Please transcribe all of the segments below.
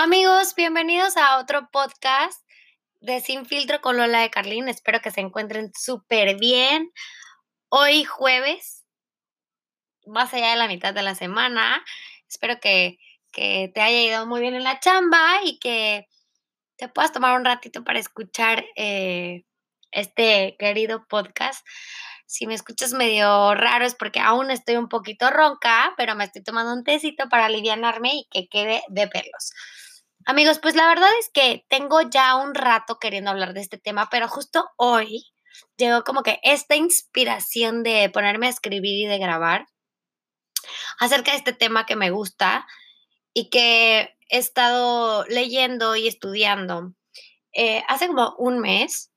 Amigos, bienvenidos a otro podcast de Sin Filtro con Lola de Carlín. Espero que se encuentren súper bien. Hoy jueves, más allá de la mitad de la semana. Espero que, que te haya ido muy bien en la chamba y que te puedas tomar un ratito para escuchar eh, este querido podcast. Si me escuchas medio raro es porque aún estoy un poquito ronca, pero me estoy tomando un tecito para alivianarme y que quede de pelos. Amigos, pues la verdad es que tengo ya un rato queriendo hablar de este tema, pero justo hoy llegó como que esta inspiración de ponerme a escribir y de grabar acerca de este tema que me gusta y que he estado leyendo y estudiando. Eh, hace como un mes,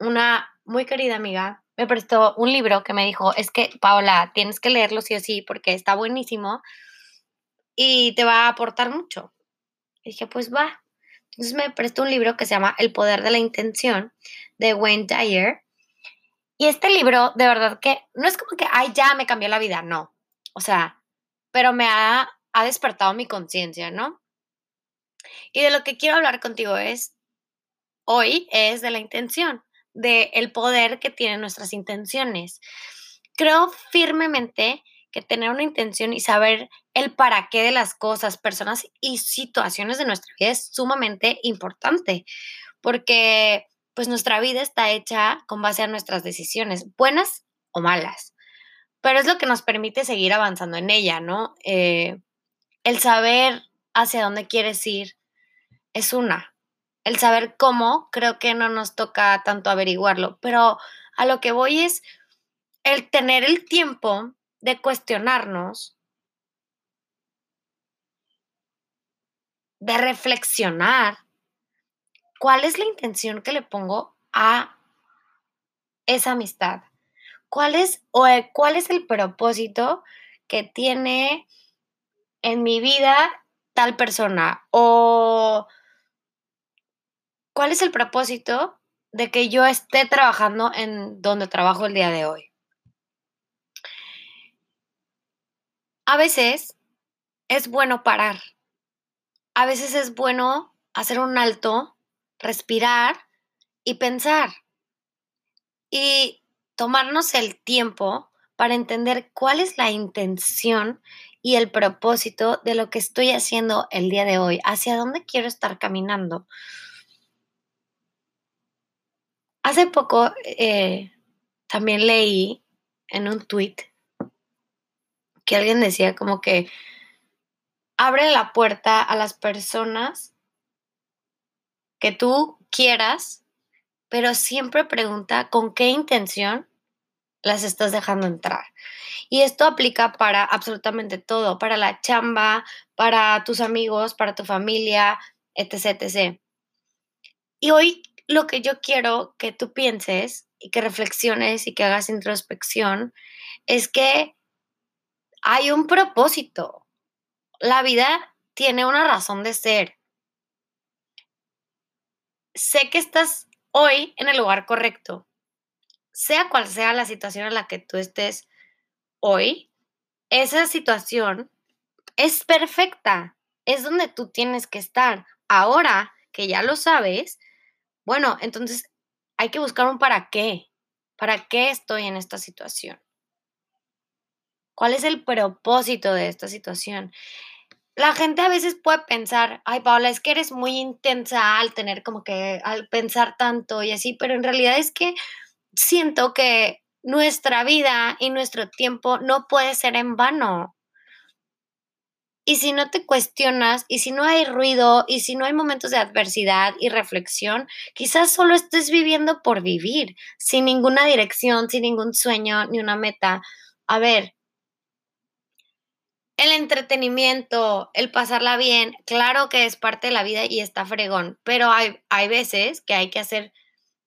una muy querida amiga me prestó un libro que me dijo, es que Paola, tienes que leerlo sí o sí porque está buenísimo y te va a aportar mucho. Y dije, pues va. Entonces me prestó un libro que se llama El poder de la intención de Wayne Dyer. Y este libro, de verdad que no es como que, ay, ya me cambió la vida, no. O sea, pero me ha, ha despertado mi conciencia, ¿no? Y de lo que quiero hablar contigo es, hoy es de la intención, del el poder que tienen nuestras intenciones. Creo firmemente que tener una intención y saber el para qué de las cosas, personas y situaciones de nuestra vida es sumamente importante, porque pues nuestra vida está hecha con base a nuestras decisiones, buenas o malas, pero es lo que nos permite seguir avanzando en ella, ¿no? Eh, el saber hacia dónde quieres ir es una. El saber cómo, creo que no nos toca tanto averiguarlo, pero a lo que voy es el tener el tiempo de cuestionarnos, de reflexionar cuál es la intención que le pongo a esa amistad. ¿Cuál es, o eh, cuál es el propósito que tiene en mi vida tal persona? O cuál es el propósito de que yo esté trabajando en donde trabajo el día de hoy. A veces es bueno parar. A veces es bueno hacer un alto, respirar y pensar. Y tomarnos el tiempo para entender cuál es la intención y el propósito de lo que estoy haciendo el día de hoy, hacia dónde quiero estar caminando. Hace poco eh, también leí en un tweet alguien decía como que abre la puerta a las personas que tú quieras, pero siempre pregunta con qué intención las estás dejando entrar. Y esto aplica para absolutamente todo, para la chamba, para tus amigos, para tu familia, etc. etc. Y hoy lo que yo quiero que tú pienses y que reflexiones y que hagas introspección es que hay un propósito. La vida tiene una razón de ser. Sé que estás hoy en el lugar correcto. Sea cual sea la situación en la que tú estés hoy, esa situación es perfecta. Es donde tú tienes que estar. Ahora que ya lo sabes, bueno, entonces hay que buscar un para qué. ¿Para qué estoy en esta situación? ¿Cuál es el propósito de esta situación? La gente a veces puede pensar, ay Paola, es que eres muy intensa al tener como que, al pensar tanto y así, pero en realidad es que siento que nuestra vida y nuestro tiempo no puede ser en vano. Y si no te cuestionas, y si no hay ruido, y si no hay momentos de adversidad y reflexión, quizás solo estés viviendo por vivir, sin ninguna dirección, sin ningún sueño ni una meta. A ver, el entretenimiento, el pasarla bien, claro que es parte de la vida y está fregón, pero hay, hay veces que hay que hacer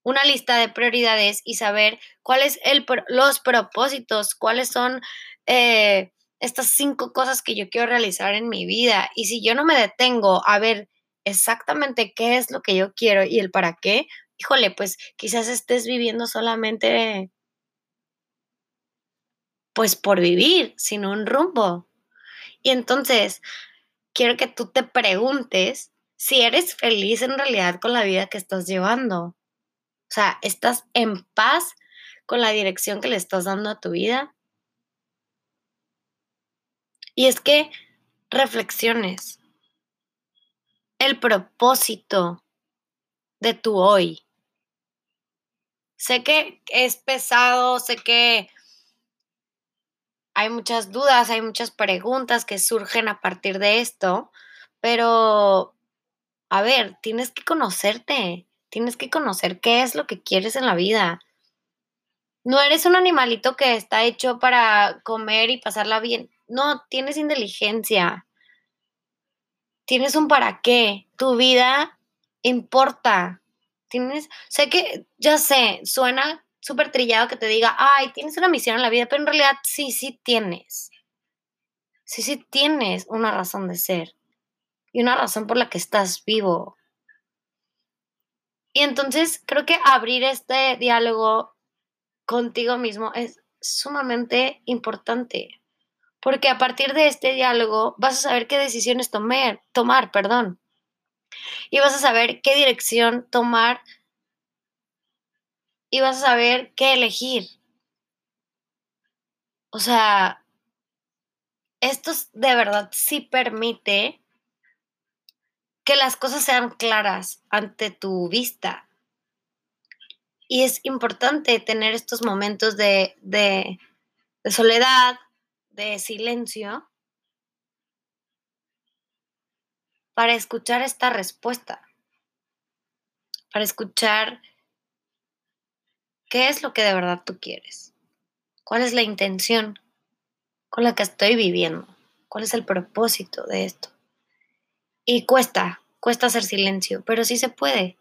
una lista de prioridades y saber cuáles son los propósitos, cuáles son eh, estas cinco cosas que yo quiero realizar en mi vida. Y si yo no me detengo a ver exactamente qué es lo que yo quiero y el para qué, híjole, pues quizás estés viviendo solamente pues por vivir, sin un rumbo. Y entonces, quiero que tú te preguntes si eres feliz en realidad con la vida que estás llevando. O sea, ¿estás en paz con la dirección que le estás dando a tu vida? Y es que reflexiones el propósito de tu hoy. Sé que es pesado, sé que hay muchas dudas, hay muchas preguntas que surgen a partir de esto, pero a ver, tienes que conocerte, tienes que conocer qué es lo que quieres en la vida. No eres un animalito que está hecho para comer y pasarla bien. No, tienes inteligencia. Tienes un para qué. Tu vida importa. Tienes, sé que, ya sé, suena súper trillado que te diga, ay, tienes una misión en la vida, pero en realidad sí, sí tienes. Sí, sí tienes una razón de ser y una razón por la que estás vivo. Y entonces creo que abrir este diálogo contigo mismo es sumamente importante, porque a partir de este diálogo vas a saber qué decisiones tomar, tomar, perdón. Y vas a saber qué dirección tomar y vas a saber qué elegir. O sea, esto de verdad sí permite que las cosas sean claras ante tu vista. Y es importante tener estos momentos de, de, soledad, de silencio, para escuchar esta respuesta, para escuchar qué es lo que de verdad tú quieres, cuál es la intención con la que estoy viviendo, cuál es el propósito de esto. Y cuesta, cuesta hacer silencio, pero sí se puede.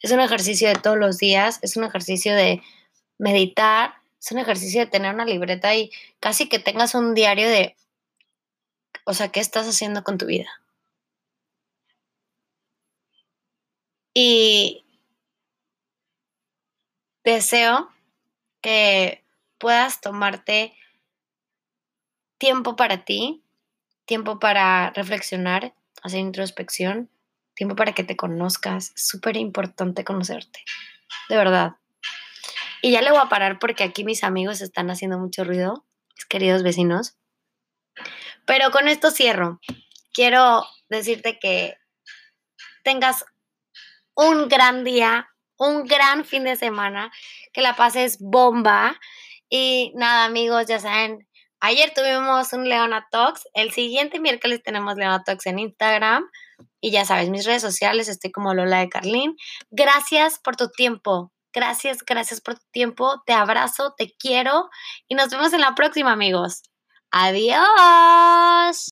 Es un ejercicio de todos los días, es un ejercicio de meditar, es un ejercicio de tener una libreta y casi que tengas un diario de, o sea, ¿qué estás haciendo con tu vida? Y deseo que puedas tomarte tiempo para ti, tiempo para reflexionar, hacer introspección, tiempo para que te conozcas. Súper importante conocerte, de verdad. Y ya le voy a parar porque aquí mis amigos están haciendo mucho ruido, mis queridos vecinos. Pero con esto cierro. Quiero decirte que tengas un gran día, un gran fin de semana, que la pases bomba. Y nada, amigos, ya saben, Ayer tuvimos un Leona Talks, el siguiente miércoles tenemos Leona Talks en Instagram y ya sabes, mis redes sociales estoy como Lola de Carlín. Gracias por tu tiempo, gracias, gracias por tu tiempo, te abrazo, te quiero y nos vemos en la próxima amigos. Adiós.